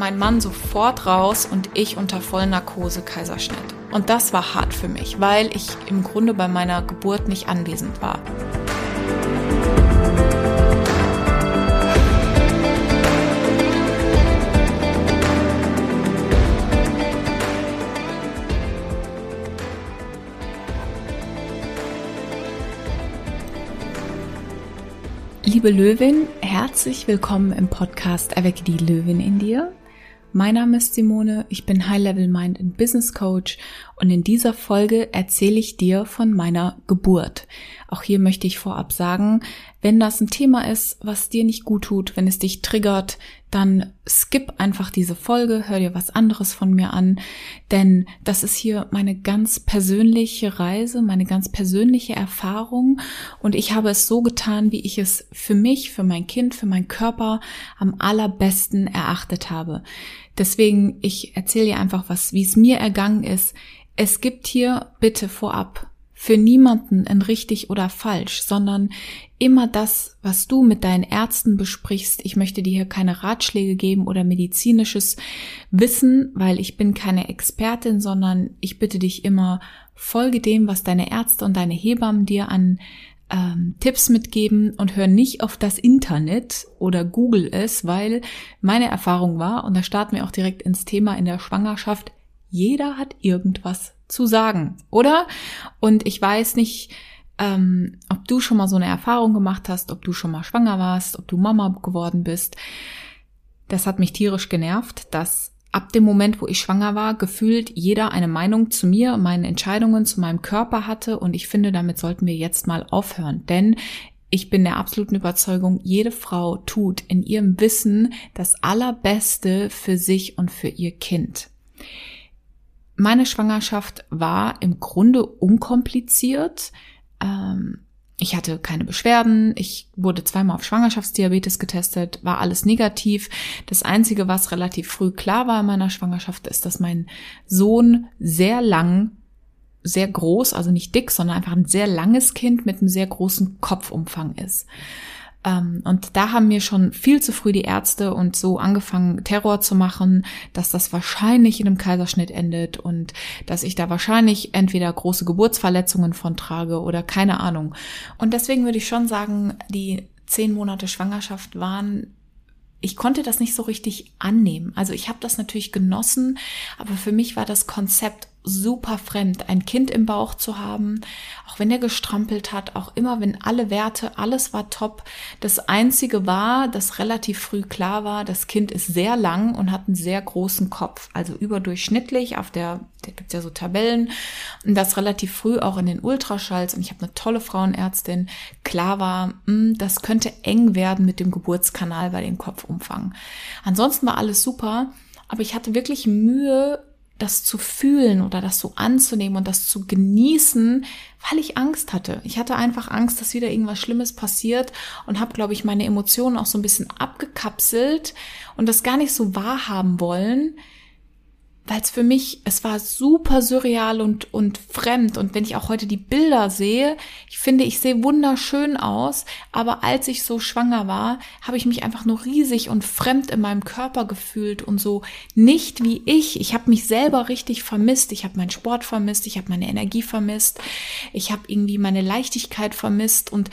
mein Mann sofort raus und ich unter Vollnarkose Kaiserschnitt. Und das war hart für mich, weil ich im Grunde bei meiner Geburt nicht anwesend war. Liebe Löwin, herzlich willkommen im Podcast Erwecke die Löwin in dir. Mein Name ist Simone, ich bin High Level Mind and Business Coach und in dieser Folge erzähle ich dir von meiner Geburt. Auch hier möchte ich vorab sagen, wenn das ein Thema ist, was dir nicht gut tut, wenn es dich triggert, dann skip einfach diese Folge, hör dir was anderes von mir an, denn das ist hier meine ganz persönliche Reise, meine ganz persönliche Erfahrung und ich habe es so getan, wie ich es für mich, für mein Kind, für meinen Körper am allerbesten erachtet habe. Deswegen, ich erzähle dir einfach was, wie es mir ergangen ist. Es gibt hier bitte vorab für niemanden ein richtig oder falsch, sondern immer das, was du mit deinen Ärzten besprichst. Ich möchte dir hier keine Ratschläge geben oder medizinisches Wissen, weil ich bin keine Expertin, sondern ich bitte dich immer, folge dem, was deine Ärzte und deine Hebammen dir an ähm, Tipps mitgeben und hör nicht auf das Internet oder Google es, weil meine Erfahrung war, und da starten wir auch direkt ins Thema in der Schwangerschaft, jeder hat irgendwas zu sagen, oder? Und ich weiß nicht, ähm, ob du schon mal so eine Erfahrung gemacht hast, ob du schon mal schwanger warst, ob du Mama geworden bist. Das hat mich tierisch genervt, dass ab dem Moment, wo ich schwanger war, gefühlt jeder eine Meinung zu mir, meinen Entscheidungen, zu meinem Körper hatte. Und ich finde, damit sollten wir jetzt mal aufhören. Denn ich bin der absoluten Überzeugung, jede Frau tut in ihrem Wissen das Allerbeste für sich und für ihr Kind. Meine Schwangerschaft war im Grunde unkompliziert. Ähm, ich hatte keine Beschwerden, ich wurde zweimal auf Schwangerschaftsdiabetes getestet, war alles negativ. Das Einzige, was relativ früh klar war in meiner Schwangerschaft, ist, dass mein Sohn sehr lang, sehr groß, also nicht dick, sondern einfach ein sehr langes Kind mit einem sehr großen Kopfumfang ist. Ähm, und da haben mir schon viel zu früh die Ärzte und so angefangen, Terror zu machen, dass das wahrscheinlich in einem Kaiserschnitt endet und dass ich da wahrscheinlich entweder große Geburtsverletzungen von trage oder keine Ahnung. Und deswegen würde ich schon sagen, die zehn Monate Schwangerschaft waren ich konnte das nicht so richtig annehmen. Also ich habe das natürlich genossen, aber für mich war das Konzept super fremd, ein Kind im Bauch zu haben, auch wenn er gestrampelt hat, auch immer wenn alle Werte, alles war top. Das Einzige war, dass relativ früh klar war, das Kind ist sehr lang und hat einen sehr großen Kopf, also überdurchschnittlich. Auf der, da gibt's ja so Tabellen und das relativ früh auch in den Ultraschalls und ich habe eine tolle Frauenärztin, klar war, mh, hm, das könnte eng werden mit dem Geburtskanal bei dem Kopfumfang. Ansonsten war alles super, aber ich hatte wirklich Mühe, das zu fühlen oder das so anzunehmen und das zu genießen, weil ich Angst hatte. Ich hatte einfach Angst, dass wieder irgendwas Schlimmes passiert und habe, glaube ich, meine Emotionen auch so ein bisschen abgekapselt und das gar nicht so wahrhaben wollen, weil es für mich, es war super surreal und, und fremd. Und wenn ich auch heute die Bilder sehe, ich finde, ich sehe wunderschön aus. Aber als ich so schwanger war, habe ich mich einfach nur riesig und fremd in meinem Körper gefühlt und so nicht wie ich. Ich habe mich selber richtig vermisst. Ich habe meinen Sport vermisst. Ich habe meine Energie vermisst. Ich habe irgendwie meine Leichtigkeit vermisst. Und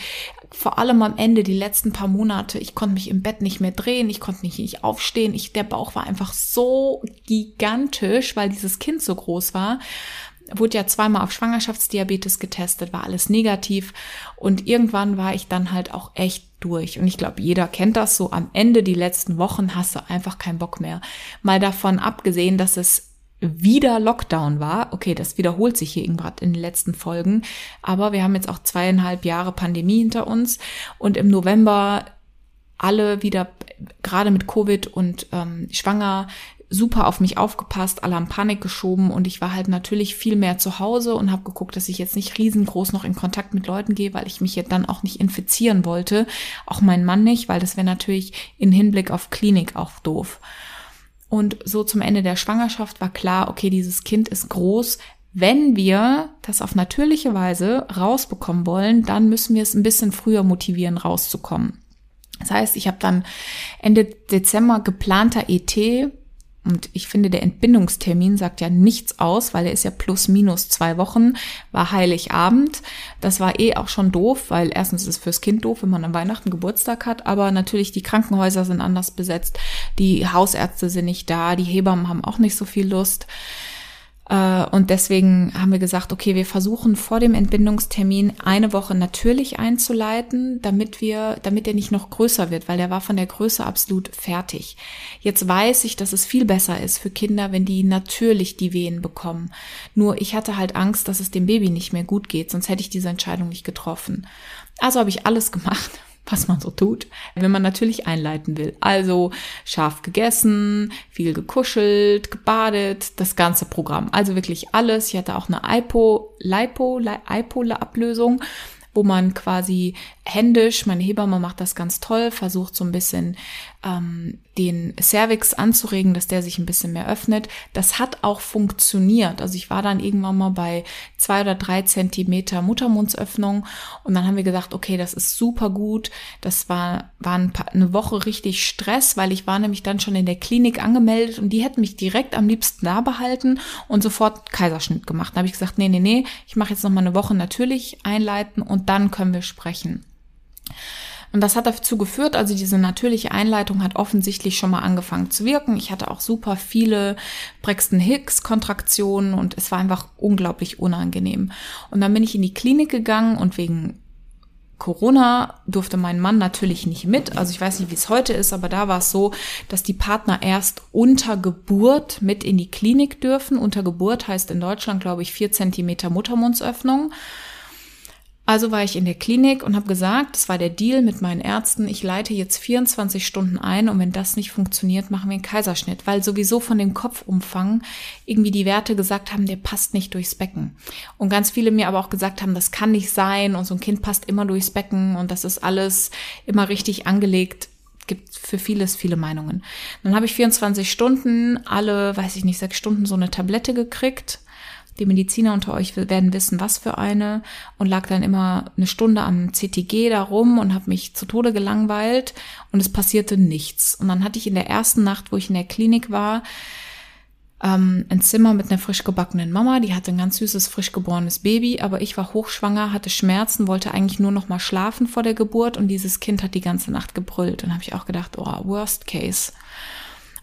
vor allem am Ende, die letzten paar Monate, ich konnte mich im Bett nicht mehr drehen, ich konnte mich nicht aufstehen, ich, der Bauch war einfach so gigantisch, weil dieses Kind so groß war. Wurde ja zweimal auf Schwangerschaftsdiabetes getestet, war alles negativ und irgendwann war ich dann halt auch echt durch. Und ich glaube, jeder kennt das so. Am Ende, die letzten Wochen, hast du einfach keinen Bock mehr. Mal davon abgesehen, dass es wieder Lockdown war. Okay, das wiederholt sich hier irgendwann in den letzten Folgen, aber wir haben jetzt auch zweieinhalb Jahre Pandemie hinter uns und im November alle wieder gerade mit Covid und ähm, schwanger super auf mich aufgepasst, alle haben Panik geschoben und ich war halt natürlich viel mehr zu Hause und habe geguckt, dass ich jetzt nicht riesengroß noch in Kontakt mit Leuten gehe, weil ich mich jetzt dann auch nicht infizieren wollte, auch mein Mann nicht, weil das wäre natürlich in Hinblick auf Klinik auch doof. Und so zum Ende der Schwangerschaft war klar, okay, dieses Kind ist groß. Wenn wir das auf natürliche Weise rausbekommen wollen, dann müssen wir es ein bisschen früher motivieren, rauszukommen. Das heißt, ich habe dann Ende Dezember geplanter ET Und ich finde, der Entbindungstermin sagt ja nichts aus, weil er ist ja plus minus zwei Wochen, war Heiligabend. Das war eh auch schon doof, weil erstens ist es fürs Kind doof, wenn man an Weihnachten Geburtstag hat, aber natürlich die Krankenhäuser sind anders besetzt, die Hausärzte sind nicht da, die Hebammen haben auch nicht so viel Lust. Äh, und deswegen haben wir gesagt, okay, wir versuchen vor dem Entbindungstermin eine Woche natürlich einzuleiten, damit wir, damit er nicht noch größer wird, weil der war von der Größe absolut fertig. Jetzt weiß ich, dass es viel besser ist für Kinder, wenn die natürlich die Wehen bekommen. Nur ich hatte halt Angst, dass es dem Baby nicht mehr gut geht, sonst hätte ich diese Entscheidung nicht getroffen. Also habe ich alles gemacht, was man so tut, wenn man natürlich einleiten will. Also scharf gegessen, viel gekuschelt, gebadet, das ganze Programm. Also wirklich alles. Ich hatte auch eine Ipo, Lipo, Ipo-Ablösung, wo man quasi händisch, meine Hebamme macht das ganz toll, versucht so ein bisschen ähm, den Cervix anzuregen, dass der sich ein bisschen mehr öffnet. Das hat auch funktioniert. Also ich war dann irgendwann mal bei zwei oder drei Zentimeter Muttermundsöffnung und dann haben wir gesagt, okay, das ist super gut. Das war, war ein paar, eine Woche richtig Stress, weil ich war nämlich dann schon in der Klinik angemeldet und die hätten mich direkt am liebsten da behalten und sofort Kaiserschnitt gemacht. Da habe ich gesagt, nee, nee, nee, ich mache jetzt noch mal eine Woche natürlich einleiten und dann können wir sprechen. Und das hat dazu geführt, also diese natürliche Einleitung hat offensichtlich schon mal angefangen zu wirken. Ich hatte auch super viele Braxton Hicks Kontraktionen und es war einfach unglaublich unangenehm. Und dann bin ich in die Klinik gegangen und wegen Corona durfte mein Mann natürlich nicht mit. Also ich weiß nicht, wie es heute ist, aber da war es so, dass die Partner erst unter Geburt mit in die Klinik dürfen. Unter Geburt heißt in Deutschland, glaube ich, vier Zentimeter Muttermundsöffnung. Also war ich in der Klinik und habe gesagt, das war der Deal mit meinen Ärzten, ich leite jetzt 24 Stunden ein und wenn das nicht funktioniert, machen wir einen Kaiserschnitt, weil sowieso von dem Kopfumfang irgendwie die Werte gesagt haben, der passt nicht durchs Becken. Und ganz viele mir aber auch gesagt haben, das kann nicht sein und so ein Kind passt immer durchs Becken und das ist alles immer richtig angelegt gibt für vieles viele Meinungen. Dann habe ich 24 Stunden, alle, weiß ich nicht, sechs Stunden so eine Tablette gekriegt die Mediziner unter euch werden wissen, was für eine und lag dann immer eine Stunde am CTG da rum und habe mich zu Tode gelangweilt und es passierte nichts. Und dann hatte ich in der ersten Nacht, wo ich in der Klinik war, ähm, ein Zimmer mit einer frisch gebackenen Mama, die hatte ein ganz süßes, frisch geborenes Baby, aber ich war hochschwanger, hatte Schmerzen, wollte eigentlich nur noch mal schlafen vor der Geburt und dieses Kind hat die ganze Nacht gebrüllt. Und habe ich auch gedacht, oh, worst case.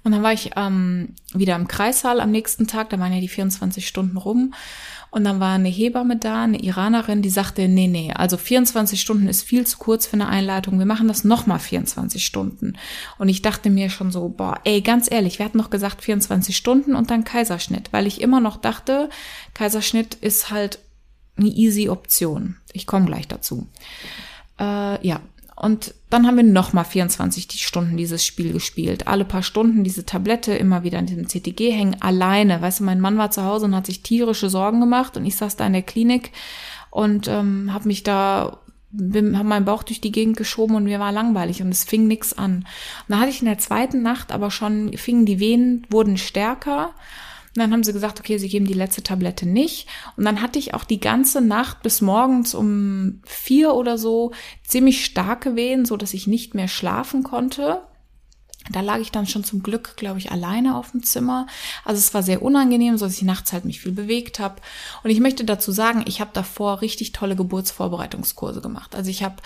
Und dann war ich ähm, wieder im Kreissaal am nächsten Tag, da waren ja die 24 Stunden rum. Und dann war eine Hebamme da, eine Iranerin, die sagte, nee, nee, also 24 Stunden ist viel zu kurz für eine Einleitung. Wir machen das nochmal 24 Stunden. Und ich dachte mir schon so, boah, ey, ganz ehrlich, wir hatten noch gesagt 24 Stunden und dann Kaiserschnitt, weil ich immer noch dachte, Kaiserschnitt ist halt eine easy Option. Ich komme gleich dazu. Äh, ja, und dann haben wir nochmal 24 Stunden dieses Spiel gespielt. Alle paar Stunden diese Tablette immer wieder in diesem CTG hängen, alleine. Weißt du, mein Mann war zu Hause und hat sich tierische Sorgen gemacht und ich saß da in der Klinik und ähm, habe mich da habe meinen Bauch durch die Gegend geschoben und mir war langweilig und es fing nix an. Und dann hatte ich in der zweiten Nacht aber schon, fingen die Venen, wurden stärker und dann haben sie gesagt, okay, sie geben die letzte Tablette nicht. Und dann hatte ich auch die ganze Nacht bis morgens um vier oder so ziemlich starke Wehen, so dass ich nicht mehr schlafen konnte. Da lag ich dann schon zum Glück, glaube ich, alleine auf dem Zimmer. Also es war sehr unangenehm, so dass ich nachts halt mich viel bewegt habe. Und ich möchte dazu sagen, ich habe davor richtig tolle Geburtsvorbereitungskurse gemacht. Also ich habe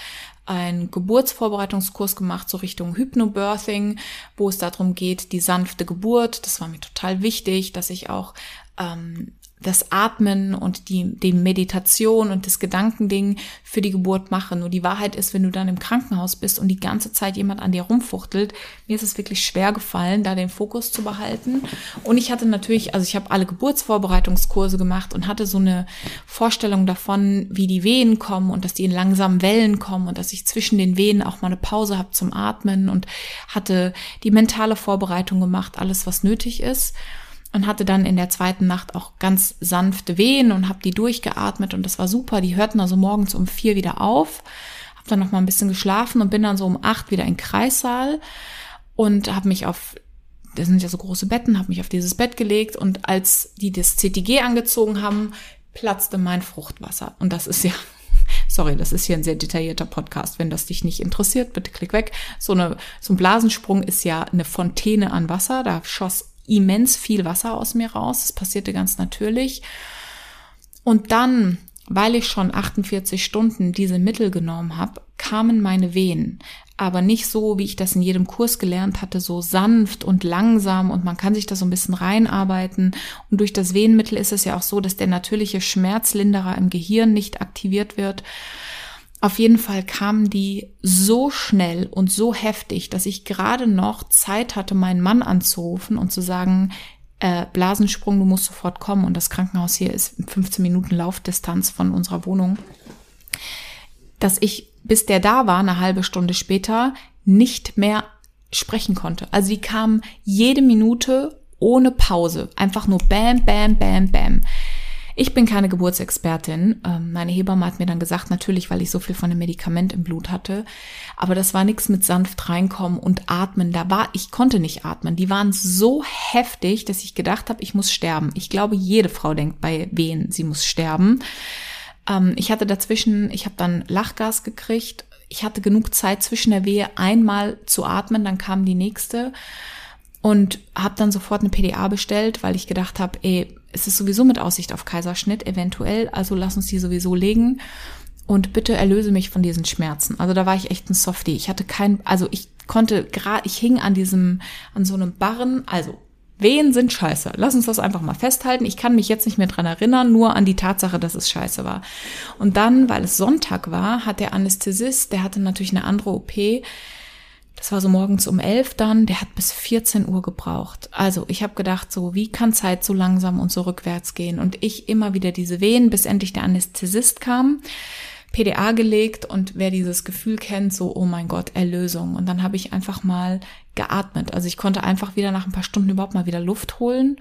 einen Geburtsvorbereitungskurs gemacht, so Richtung Hypnobirthing, wo es darum geht, die sanfte Geburt. Das war mir total wichtig, dass ich auch ähm, das Atmen und die, die Meditation und das Gedankending für die Geburt mache. Nur die Wahrheit ist, wenn du dann im Krankenhaus bist und die ganze Zeit jemand an dir rumfuchtelt, mir ist es wirklich schwer gefallen, da den Fokus zu behalten. Und ich hatte natürlich, also ich habe alle Geburtsvorbereitungskurse gemacht und hatte so eine Vorstellung davon, wie die Wehen kommen und dass die in langsamen Wellen kommen und dass ich zwischen den Wehen auch mal eine Pause habe zum Atmen und hatte die mentale Vorbereitung gemacht, alles was nötig ist und hatte dann in der zweiten Nacht auch ganz sanfte Wehen und habe die durchgeatmet und das war super. Die hörten also morgens um vier wieder auf. Habe dann noch mal ein bisschen geschlafen und bin dann so um acht wieder in Kreissaal und habe mich auf das sind ja so große Betten, habe mich auf dieses Bett gelegt und als die das CTG angezogen haben, platzte mein Fruchtwasser und das ist ja Sorry, das ist hier ein sehr detaillierter Podcast. Wenn das dich nicht interessiert, bitte klick weg. So, eine, so ein Blasensprung ist ja eine Fontäne an Wasser. Da schoss immens viel Wasser aus mir raus. Das passierte ganz natürlich. Und dann, weil ich schon 48 Stunden diese Mittel genommen habe, kamen meine Wehen. Aber nicht so, wie ich das in jedem Kurs gelernt hatte, so sanft und langsam und man kann sich da so ein bisschen reinarbeiten. Und durch das Wehenmittel ist es ja auch so, dass der natürliche Schmerzlinderer im Gehirn nicht aktiviert wird. Auf jeden Fall kamen die so schnell und so heftig, dass ich gerade noch Zeit hatte, meinen Mann anzurufen und zu sagen, äh, Blasensprung, du musst sofort kommen. Und das Krankenhaus hier ist 15 Minuten Laufdistanz von unserer Wohnung. Dass ich, bis der da war, eine halbe Stunde später, nicht mehr sprechen konnte. Also die kam jede Minute ohne Pause. Einfach nur bam, bam, bam, bam. Ich bin keine Geburtsexpertin. Ähm, meine Hebamme hat mir dann gesagt, natürlich, weil ich so viel von dem Medikament im Blut hatte. Aber das war nichts mit sanft reinkommen und atmen. Da war, ich konnte nicht atmen. Die waren so heftig, dass ich gedacht habe, ich muss sterben. Ich glaube, jede Frau denkt bei wen sie muss sterben. Ähm, ich hatte dazwischen, ich habe dann Lachgas gekriegt. Ich hatte genug Zeit zwischen der Wehe einmal zu atmen, dann kam die nächste und habe dann sofort eine PDA bestellt, weil ich gedacht habe, ey, es ist sowieso mit Aussicht auf Kaiserschnitt eventuell, also lass uns die sowieso legen und bitte erlöse mich von diesen Schmerzen. Also da war ich echt ein Softie. Ich hatte kein, also ich konnte gerade, ich hing an diesem, an so einem Barren, also Wehen sind scheiße. Lass uns das einfach mal festhalten. Ich kann mich jetzt nicht mehr dran erinnern, nur an die Tatsache, dass es scheiße war. Und dann, weil es Sonntag war, hat der Anästhesist, der hatte natürlich eine andere OP, das war so morgens um elf dann, der hat bis 14 Uhr gebraucht. Also ich habe gedacht, so wie kann Zeit so langsam und so rückwärts gehen? Und ich immer wieder diese Wehen, bis endlich der Anästhesist kam, PDA gelegt und wer dieses Gefühl kennt, so, oh mein Gott, Erlösung. Und dann habe ich einfach mal geatmet. Also ich konnte einfach wieder nach ein paar Stunden überhaupt mal wieder Luft holen.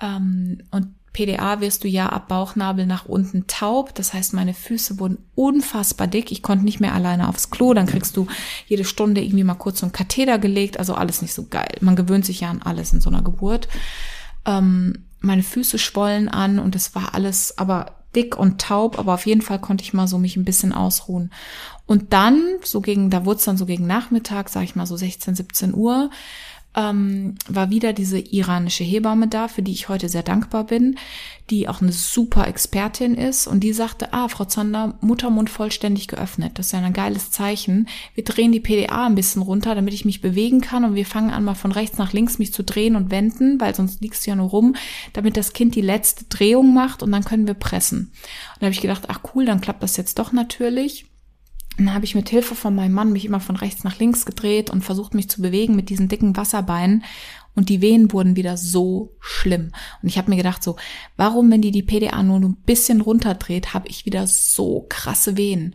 Ähm, und PDA wirst du ja ab Bauchnabel nach unten taub. Das heißt, meine Füße wurden unfassbar dick. Ich konnte nicht mehr alleine aufs Klo. Dann kriegst du jede Stunde irgendwie mal kurz so ein Katheter gelegt. Also alles nicht so geil. Man gewöhnt sich ja an alles in so einer Geburt. Ähm, meine Füße schwollen an und es war alles aber dick und taub, aber auf jeden Fall konnte ich mal so mich ein bisschen ausruhen. Und dann, so gegen, da wurde es dann so gegen Nachmittag, sag ich mal so 16, 17 Uhr, ähm, war wieder diese iranische Hebamme da, für die ich heute sehr dankbar bin, die auch eine super Expertin ist und die sagte, ah, Frau Zander, Muttermund vollständig geöffnet. Das ist ja ein geiles Zeichen. Wir drehen die PDA ein bisschen runter, damit ich mich bewegen kann und wir fangen an, mal von rechts nach links mich zu drehen und wenden, weil sonst liegst du ja nur rum, damit das Kind die letzte Drehung macht und dann können wir pressen. Und da habe ich gedacht, ach cool, dann klappt das jetzt doch natürlich dann habe ich mit Hilfe von meinem Mann mich immer von rechts nach links gedreht und versucht mich zu bewegen mit diesen dicken Wasserbeinen. Und die Wehen wurden wieder so schlimm. Und ich habe mir gedacht, so, warum, wenn die die PDA nur ein bisschen runterdreht, habe ich wieder so krasse Wehen.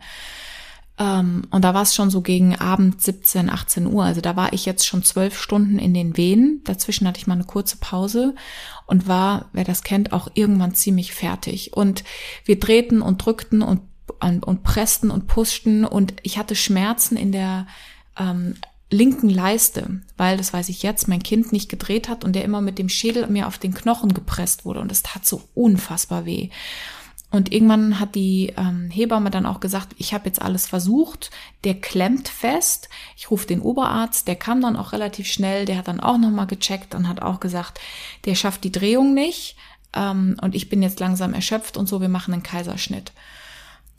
Ähm, und da war es schon so gegen Abend 17, 18 Uhr. Also da war ich jetzt schon zwölf Stunden in den Wehen. Dazwischen hatte ich mal eine kurze Pause und war, wer das kennt, auch irgendwann ziemlich fertig. Und wir drehten und drückten und und pressten und pushten und ich hatte Schmerzen in der ähm, linken Leiste, weil, das weiß ich jetzt, mein Kind nicht gedreht hat und der immer mit dem Schädel mir auf den Knochen gepresst wurde. Und es tat so unfassbar weh. Und irgendwann hat die ähm, Hebamme dann auch gesagt, ich habe jetzt alles versucht, der klemmt fest. Ich rufe den Oberarzt, der kam dann auch relativ schnell, der hat dann auch nochmal gecheckt und hat auch gesagt, der schafft die Drehung nicht. Ähm, und ich bin jetzt langsam erschöpft und so, wir machen einen Kaiserschnitt.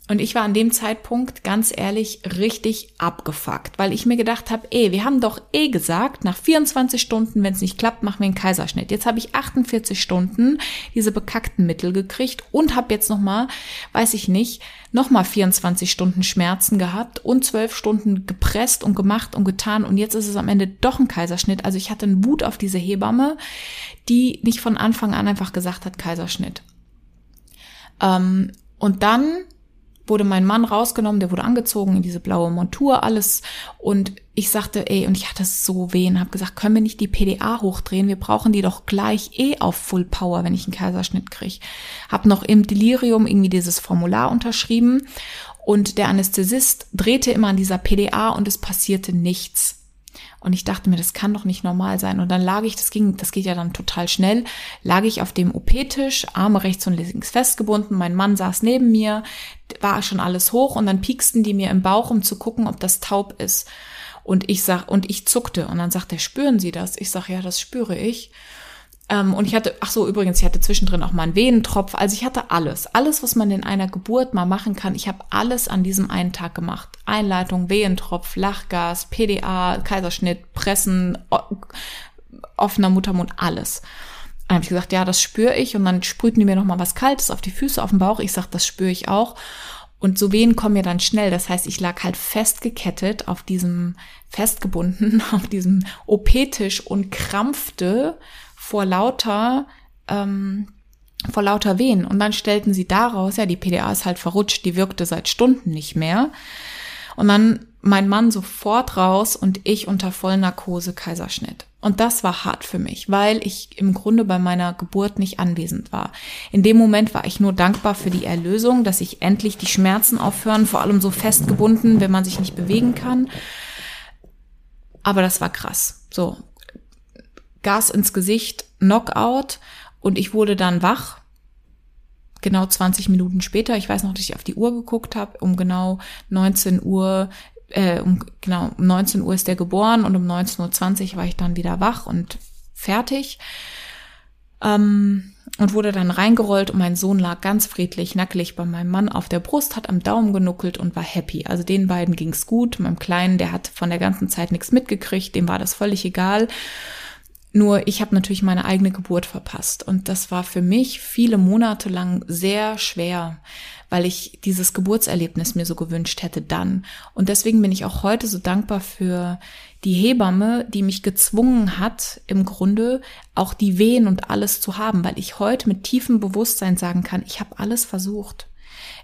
Und ich war an dem Zeitpunkt ganz ehrlich richtig abgefuckt, weil ich mir gedacht habe, ey, wir haben doch eh gesagt, nach 24 Stunden, wenn es nicht klappt, machen wir einen Kaiserschnitt. Jetzt habe ich 48 Stunden diese bekackten Mittel gekriegt und habe jetzt noch mal, weiß ich nicht, noch mal 24 Stunden Schmerzen gehabt und 12 Stunden gepresst und gemacht und getan und jetzt ist es am Ende doch ein Kaiserschnitt. Also ich hatte einen Wut auf diese Hebamme, die nicht von Anfang an einfach gesagt hat Kaiserschnitt. Ähm, und dann wurde mein Mann rausgenommen, der wurde angezogen in diese blaue Montur, alles. Und ich sagte, ey, und ich hatte so wehen, habe gesagt, können wir nicht die PDA hochdrehen? Wir brauchen die doch gleich eh auf Full Power, wenn ich einen Kaiserschnitt kriege. Hab noch im Delirium irgendwie dieses Formular unterschrieben und der Anästhesist drehte immer an dieser PDA und es passierte nichts. Und ich dachte mir, das kann doch nicht normal sein. Und dann lag ich, das ging, das geht ja dann total schnell, lag ich auf dem OP-Tisch, Arme rechts und links festgebunden. Mein Mann saß neben mir, war schon alles hoch und dann pieksten die mir im Bauch, um zu gucken, ob das taub ist. Und ich sag, und ich zuckte. Und dann sagt er, spüren Sie das? Ich sag, ja, das spüre ich. Ähm, und ich hatte, ach so, übrigens, ich hatte zwischendrin auch mal einen Venentropf. Also ich hatte alles. Alles, was man in einer Geburt mal machen kann. Ich habe alles an diesem einen Tag gemacht. Einleitung, Wehentropf, Lachgas, PDA, Kaiserschnitt, Pressen, offener Muttermund, alles. Dann habe ich gesagt, ja, das spüre ich. Und dann sprühten die mir noch mal was Kaltes auf die Füße, auf den Bauch. Ich sag, das spüre ich auch. Und so Wehen kommen mir dann schnell. Das heißt, ich lag halt festgekettet auf diesem, festgebunden auf diesem OP-Tisch und krampfte vor lauter, ähm, vor lauter Wehen. Und dann stellten sie daraus, ja, die PDA ist halt verrutscht, die wirkte seit Stunden nicht mehr. Und dann mein Mann sofort raus und ich unter Vollnarkose Kaiserschnitt. Und das war hart für mich, weil ich im Grunde bei meiner Geburt nicht anwesend war. In dem Moment war ich nur dankbar für die Erlösung, dass ich endlich die Schmerzen aufhören, vor allem so festgebunden, wenn man sich nicht bewegen kann. Aber das war krass. So, Gas ins Gesicht, Knockout und ich wurde dann wach. Genau 20 Minuten später. Ich weiß noch, dass ich auf die Uhr geguckt habe. Um genau 19 Uhr äh, um, genau, um 19 Uhr ist er geboren und um 19.20 Uhr war ich dann wieder wach und fertig. Ähm, und wurde dann reingerollt und mein Sohn lag ganz friedlich, nackelig bei meinem Mann auf der Brust, hat am Daumen genuckelt und war happy. Also den beiden ging's gut. Meinem Kleinen, der hat von der ganzen Zeit nichts mitgekriegt, dem war das völlig egal. Nur ich habe natürlich meine eigene Geburt verpasst und das war für mich viele Monate lang sehr schwer, weil ich dieses Geburtserlebnis mir so gewünscht hätte dann. Und deswegen bin ich auch heute so dankbar für die Hebamme, die mich gezwungen hat, im Grunde auch die Wehen und alles zu haben, weil ich heute mit tiefem Bewusstsein sagen kann, ich habe alles versucht.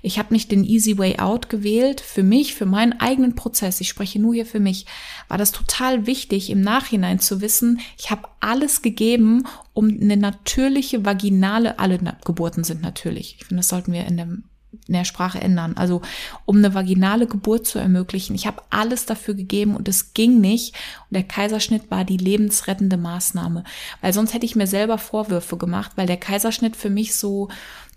Ich habe nicht den easy way out gewählt. Für mich, für meinen eigenen Prozess, ich spreche nur hier für mich, war das total wichtig, im Nachhinein zu wissen, ich habe alles gegeben, um eine natürliche vaginale, alle Geburten sind natürlich. Ich finde, das sollten wir in dem in der Sprache ändern. Also um eine vaginale Geburt zu ermöglichen. Ich habe alles dafür gegeben und es ging nicht. Und der Kaiserschnitt war die lebensrettende Maßnahme. Weil sonst hätte ich mir selber Vorwürfe gemacht, weil der Kaiserschnitt für mich so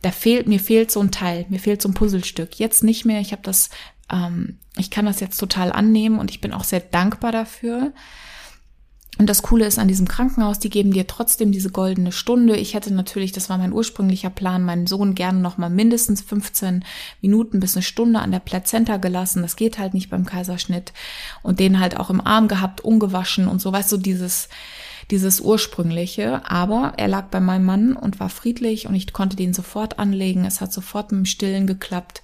da fehlt, mir fehlt so ein Teil, mir fehlt so ein Puzzlestück. Jetzt nicht mehr, ich habe das, ähm, ich kann das jetzt total annehmen und ich bin auch sehr dankbar dafür. Und das Coole ist an diesem Krankenhaus, die geben dir trotzdem diese goldene Stunde. Ich hätte natürlich, das war mein ursprünglicher Plan, meinen Sohn gerne noch mal mindestens 15 Minuten bis eine Stunde an der Plazenta gelassen. Das geht halt nicht beim Kaiserschnitt. Und den halt auch im Arm gehabt, ungewaschen und so, weißt du, dieses, dieses ursprüngliche. Aber er lag bei meinem Mann und war friedlich und ich konnte den sofort anlegen. Es hat sofort mit dem Stillen geklappt.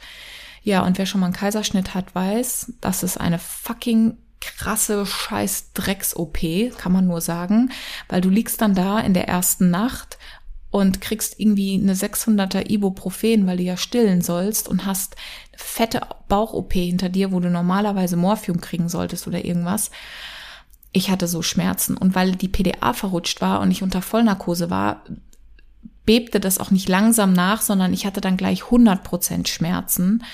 Ja, und wer schon mal einen Kaiserschnitt hat, weiß, das ist eine fucking krasse scheiß Drecks-OP, kann man nur sagen, weil du liegst dann da in der ersten Nacht und kriegst irgendwie eine 600er Ibuprofen, weil du ja stillen sollst und hast fette Bauch-OP hinter dir, wo du normalerweise Morphium kriegen solltest oder irgendwas ich hatte so Schmerzen. Und weil die PDA verrutscht war und ich unter Vollnarkose war, bebte das auch nicht langsam nach, sondern ich hatte dann gleich 100 Prozent Schmerzen.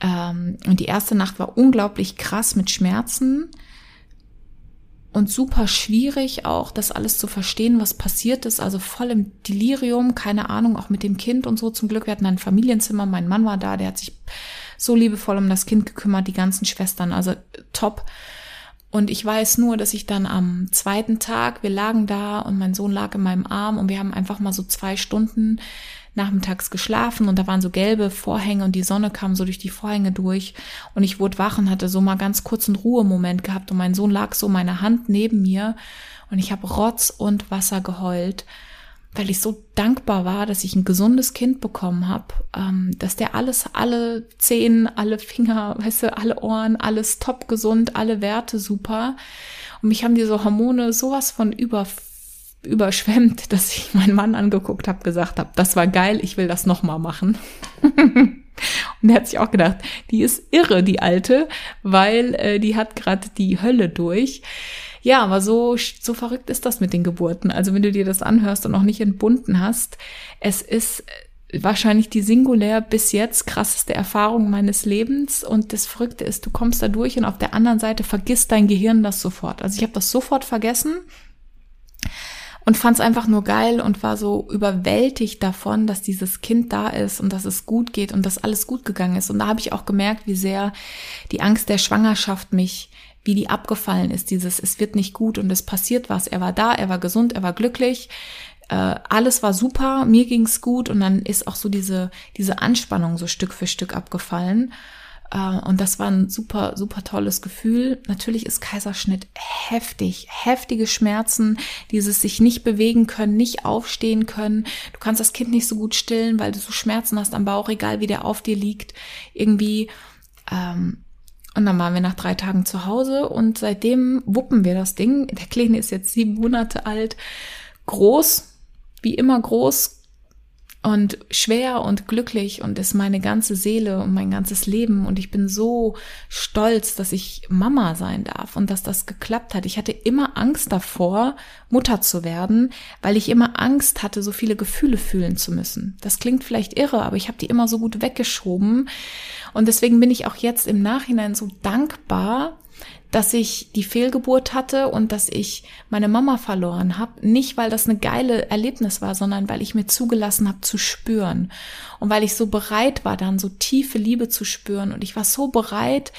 Ähm, und die erste Nacht war unglaublich krass mit Schmerzen und super schwierig auch, das alles zu verstehen, was passiert ist. Also voll im Delirium, keine Ahnung, auch mit dem Kind und so. Zum Glück, wir hatten ein Familienzimmer, mein Mann war da, der hat sich so liebevoll um das Kind gekümmert, die ganzen Schwestern, also top. Und ich weiß nur, dass ich dann am zweiten Tag, wir lagen da und mein Sohn lag in meinem Arm und wir haben einfach mal so zwei Stunden nachmittags geschlafen und da waren so gelbe Vorhänge und die Sonne kam so durch die Vorhänge durch und ich wurde wach und hatte so mal ganz kurz einen Ruhemoment gehabt und mein Sohn lag so meine Hand neben mir und ich habe Rotz und Wasser geheult weil ich so dankbar war, dass ich ein gesundes Kind bekommen habe, ähm, dass der alles, alle Zehen, alle Finger, weißt du, alle Ohren, alles top gesund, alle Werte super. Und mich haben diese Hormone sowas von über, überschwemmt, dass ich meinen Mann angeguckt habe, gesagt habe, das war geil, ich will das nochmal machen. Und er hat sich auch gedacht, die ist irre, die alte, weil äh, die hat gerade die Hölle durch. Ja, aber so, so verrückt ist das mit den Geburten. Also wenn du dir das anhörst und noch nicht entbunden hast, es ist äh, wahrscheinlich die singulär bis jetzt krasseste Erfahrung meines Lebens. Und das Verrückte ist, du kommst da durch und auf der anderen Seite vergisst dein Gehirn das sofort. Also ich habe das sofort vergessen und fand es einfach nur geil und war so überwältigt davon, dass dieses Kind da ist und dass es gut geht und dass alles gut gegangen ist. Und da habe ich auch gemerkt, wie sehr die Angst der Schwangerschaft mich wie die abgefallen ist, dieses, es wird nicht gut und es passiert was. Er war da, er war gesund, er war glücklich. äh, alles war super, mir ging's gut und dann ist auch so diese, diese Anspannung so Stück für Stück abgefallen. Äh, und das war ein super, super tolles Gefühl. Natürlich ist Kaiserschnitt heftig, heftige Schmerzen, dieses sich nicht bewegen können, nicht aufstehen können. Du kannst das Kind nicht so gut stillen, weil du so Schmerzen hast am Bauch, egal wie der auf dir liegt. Irgendwie, ähm, und dann waren wir nach drei Tagen zu Hause und seitdem wuppen wir das Ding. Der Kleine ist jetzt sieben Monate alt, groß, wie immer groß, und schwer und glücklich und ist meine ganze Seele und mein ganzes Leben und ich bin so stolz, dass ich Mama sein darf und dass das geklappt hat. Ich hatte immer Angst davor, Mutter zu werden, weil ich immer Angst hatte, so viele Gefühle fühlen zu müssen. Das klingt vielleicht irre, aber ich habe die immer so gut weggeschoben und deswegen bin ich auch jetzt im Nachhinein so dankbar, dass ich die Fehlgeburt hatte und dass ich meine Mama verloren habe. Nicht, weil das eine geile Erlebnis war, sondern weil ich mir zugelassen habe zu spüren. Und weil ich so bereit war, dann so tiefe Liebe zu spüren. Und ich war so bereit,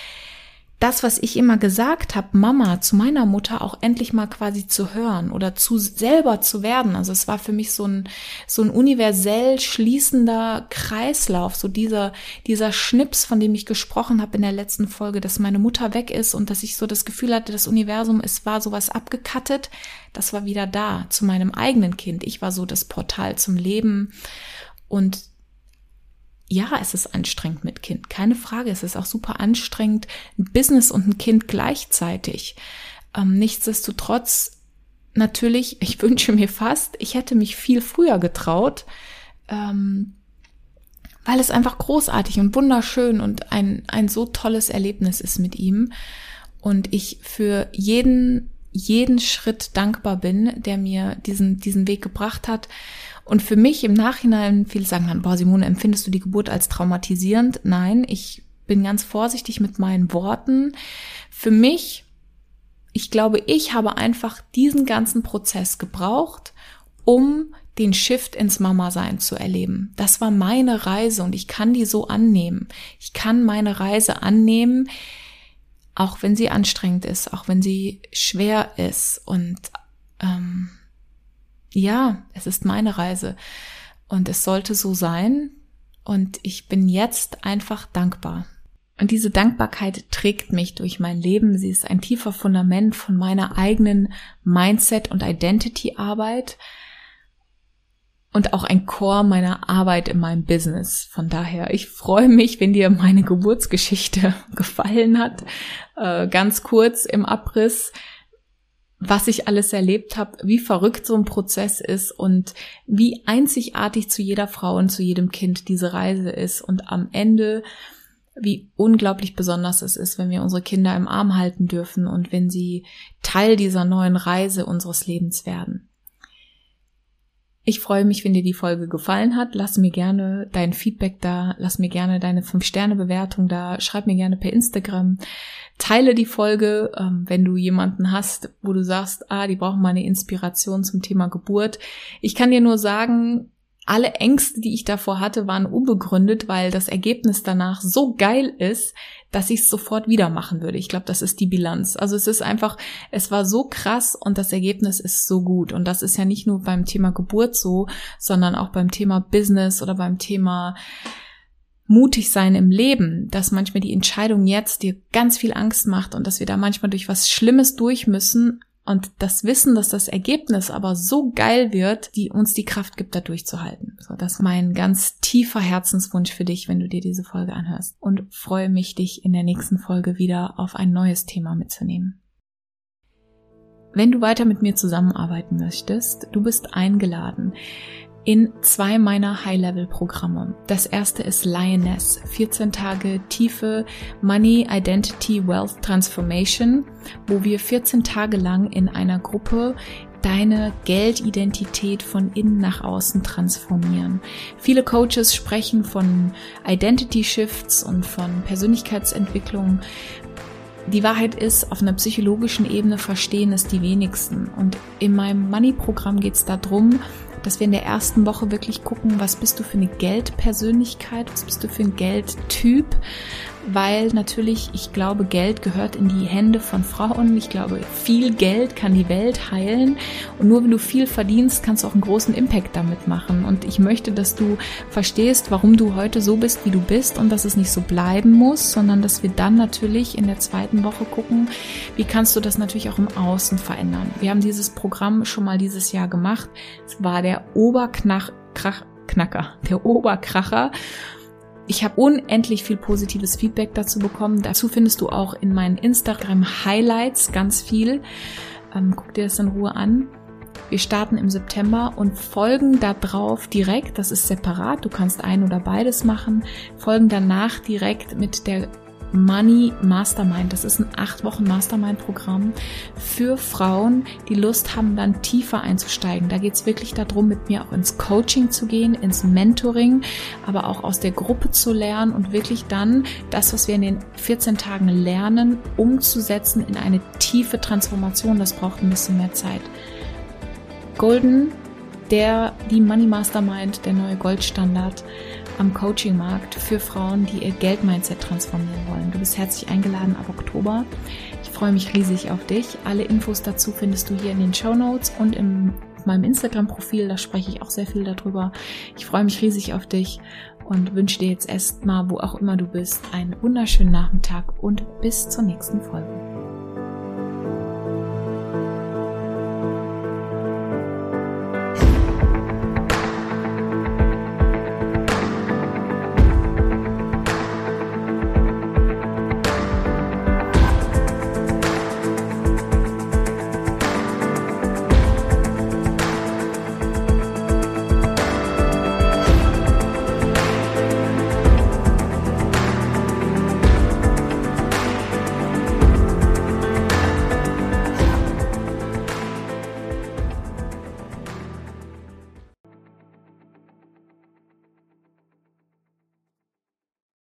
das, was ich immer gesagt habe, Mama zu meiner Mutter auch endlich mal quasi zu hören oder zu selber zu werden. Also es war für mich so ein so ein universell schließender Kreislauf, so dieser dieser Schnips, von dem ich gesprochen habe in der letzten Folge, dass meine Mutter weg ist und dass ich so das Gefühl hatte, das Universum es war sowas abgekattet, das war wieder da zu meinem eigenen Kind. Ich war so das Portal zum Leben und ja, es ist anstrengend mit Kind, keine Frage. Es ist auch super anstrengend, ein Business und ein Kind gleichzeitig. Ähm, nichtsdestotrotz, natürlich, ich wünsche mir fast, ich hätte mich viel früher getraut, ähm, weil es einfach großartig und wunderschön und ein, ein so tolles Erlebnis ist mit ihm. Und ich für jeden, jeden Schritt dankbar bin, der mir diesen, diesen Weg gebracht hat. Und für mich im Nachhinein, viele sagen dann, boah, Simone, empfindest du die Geburt als traumatisierend? Nein, ich bin ganz vorsichtig mit meinen Worten. Für mich, ich glaube, ich habe einfach diesen ganzen Prozess gebraucht, um den Shift ins Mama-Sein zu erleben. Das war meine Reise und ich kann die so annehmen. Ich kann meine Reise annehmen, auch wenn sie anstrengend ist, auch wenn sie schwer ist und ähm, ja, es ist meine Reise und es sollte so sein und ich bin jetzt einfach dankbar. Und diese Dankbarkeit trägt mich durch mein Leben. Sie ist ein tiefer Fundament von meiner eigenen Mindset- und Identity-Arbeit und auch ein Core meiner Arbeit in meinem Business. Von daher, ich freue mich, wenn dir meine Geburtsgeschichte gefallen hat. Äh, ganz kurz im Abriss was ich alles erlebt habe, wie verrückt so ein Prozess ist und wie einzigartig zu jeder Frau und zu jedem Kind diese Reise ist und am Ende wie unglaublich besonders es ist, wenn wir unsere Kinder im Arm halten dürfen und wenn sie Teil dieser neuen Reise unseres Lebens werden. Ich freue mich, wenn dir die Folge gefallen hat. Lass mir gerne dein Feedback da, lass mir gerne deine 5-Sterne-Bewertung da, schreib mir gerne per Instagram. Teile die Folge, ähm, wenn du jemanden hast, wo du sagst, ah, die brauchen mal eine Inspiration zum Thema Geburt. Ich kann dir nur sagen, alle Ängste, die ich davor hatte, waren unbegründet, weil das Ergebnis danach so geil ist, dass ich es sofort wieder machen würde. Ich glaube, das ist die Bilanz. Also es ist einfach, es war so krass und das Ergebnis ist so gut. Und das ist ja nicht nur beim Thema Geburt so, sondern auch beim Thema Business oder beim Thema mutig sein im Leben, dass manchmal die Entscheidung jetzt dir ganz viel Angst macht und dass wir da manchmal durch was Schlimmes durch müssen, und das Wissen, dass das Ergebnis aber so geil wird, die uns die Kraft gibt, da durchzuhalten. So, das ist mein ganz tiefer Herzenswunsch für dich, wenn du dir diese Folge anhörst. Und freue mich, dich in der nächsten Folge wieder auf ein neues Thema mitzunehmen. Wenn du weiter mit mir zusammenarbeiten möchtest, du bist eingeladen in zwei meiner High-Level-Programme. Das erste ist Lioness, 14 Tage tiefe Money, Identity, Wealth Transformation, wo wir 14 Tage lang in einer Gruppe deine Geldidentität von innen nach außen transformieren. Viele Coaches sprechen von Identity Shifts und von Persönlichkeitsentwicklung. Die Wahrheit ist, auf einer psychologischen Ebene verstehen es die wenigsten. Und in meinem Money-Programm geht es darum, dass wir in der ersten Woche wirklich gucken, was bist du für eine Geldpersönlichkeit, was bist du für ein Geldtyp, weil natürlich, ich glaube, Geld gehört in die Hände von Frauen. Ich glaube, viel Geld kann die Welt heilen. Und nur wenn du viel verdienst, kannst du auch einen großen Impact damit machen. Und ich möchte, dass du verstehst, warum du heute so bist, wie du bist und dass es nicht so bleiben muss, sondern dass wir dann natürlich in der zweiten Woche gucken, wie kannst du das natürlich auch im Außen verändern. Wir haben dieses Programm schon mal dieses Jahr gemacht. Es war der Oberknacker, der Oberkracher. Ich habe unendlich viel positives Feedback dazu bekommen. Dazu findest du auch in meinen Instagram-Highlights ganz viel. Ähm, guck dir das in Ruhe an. Wir starten im September und folgen da drauf direkt, das ist separat, du kannst ein oder beides machen, folgen danach direkt mit der Money Mastermind. Das ist ein acht Wochen Mastermind-Programm für Frauen, die Lust haben, dann tiefer einzusteigen. Da geht es wirklich darum, mit mir auch ins Coaching zu gehen, ins Mentoring, aber auch aus der Gruppe zu lernen und wirklich dann das, was wir in den 14 Tagen lernen, umzusetzen in eine tiefe Transformation. Das braucht ein bisschen mehr Zeit. Golden, der, die Money Mastermind, der neue Goldstandard am Coaching-Markt für Frauen, die ihr Geldmindset transformieren wollen. Du bist herzlich eingeladen ab Oktober. Ich freue mich riesig auf dich. Alle Infos dazu findest du hier in den Show Notes und auf meinem Instagram-Profil. Da spreche ich auch sehr viel darüber. Ich freue mich riesig auf dich und wünsche dir jetzt erstmal, wo auch immer du bist, einen wunderschönen Nachmittag und bis zur nächsten Folge.